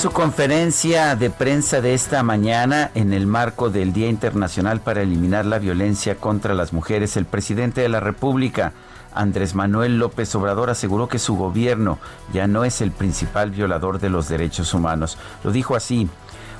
Su conferencia de prensa de esta mañana, en el marco del Día Internacional para Eliminar la Violencia contra las Mujeres, el presidente de la República, Andrés Manuel López Obrador, aseguró que su gobierno ya no es el principal violador de los derechos humanos. Lo dijo así.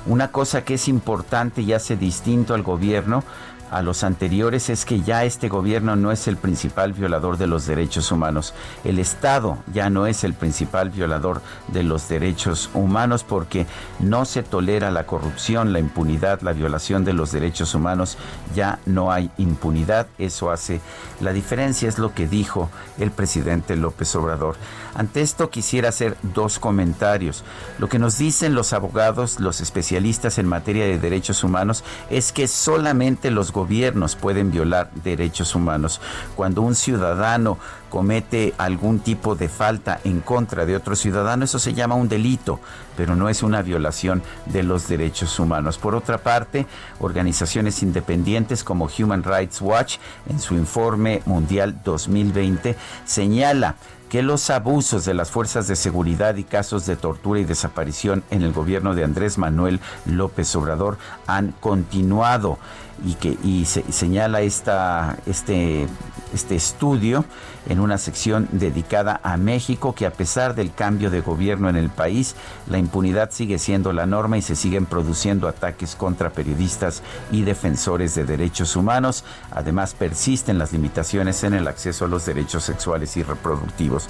Una cosa que es importante y hace distinto al gobierno a los anteriores es que ya este gobierno no es el principal violador de los derechos humanos. El Estado ya no es el principal violador de los derechos humanos porque no se tolera la corrupción, la impunidad, la violación de los derechos humanos. Ya no hay impunidad. Eso hace la diferencia, es lo que dijo el presidente López Obrador. Ante esto quisiera hacer dos comentarios. Lo que nos dicen los abogados, los especialistas en materia de derechos humanos, es que solamente los gobiernos pueden violar derechos humanos. Cuando un ciudadano comete algún tipo de falta en contra de otro ciudadano, eso se llama un delito, pero no es una violación de los derechos humanos. Por otra parte, organizaciones independientes como Human Rights Watch, en su informe mundial 2020, señala que los abusos de las fuerzas de seguridad y casos de tortura y desaparición en el gobierno de Andrés Manuel López Obrador han continuado y que y se, señala esta, este, este estudio en una sección dedicada a México que a pesar del cambio de gobierno en el país, la impunidad sigue siendo la norma y se siguen produciendo ataques contra periodistas y defensores de derechos humanos. Además, persisten las limitaciones en el acceso a los derechos sexuales y reproductivos.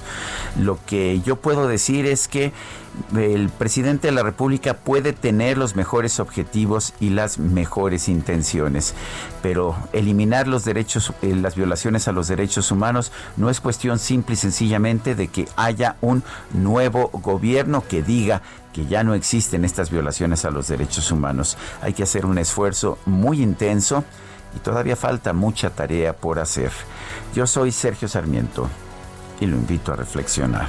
Lo que yo puedo decir es que el presidente de la República puede tener los mejores objetivos y las mejores intenciones, pero eliminar los derechos, eh, las violaciones a los derechos humanos no es cuestión simple y sencillamente de que haya un nuevo gobierno que diga que ya no existen estas violaciones a los derechos humanos. Hay que hacer un esfuerzo muy intenso y todavía falta mucha tarea por hacer. Yo soy Sergio Sarmiento y lo invito a reflexionar.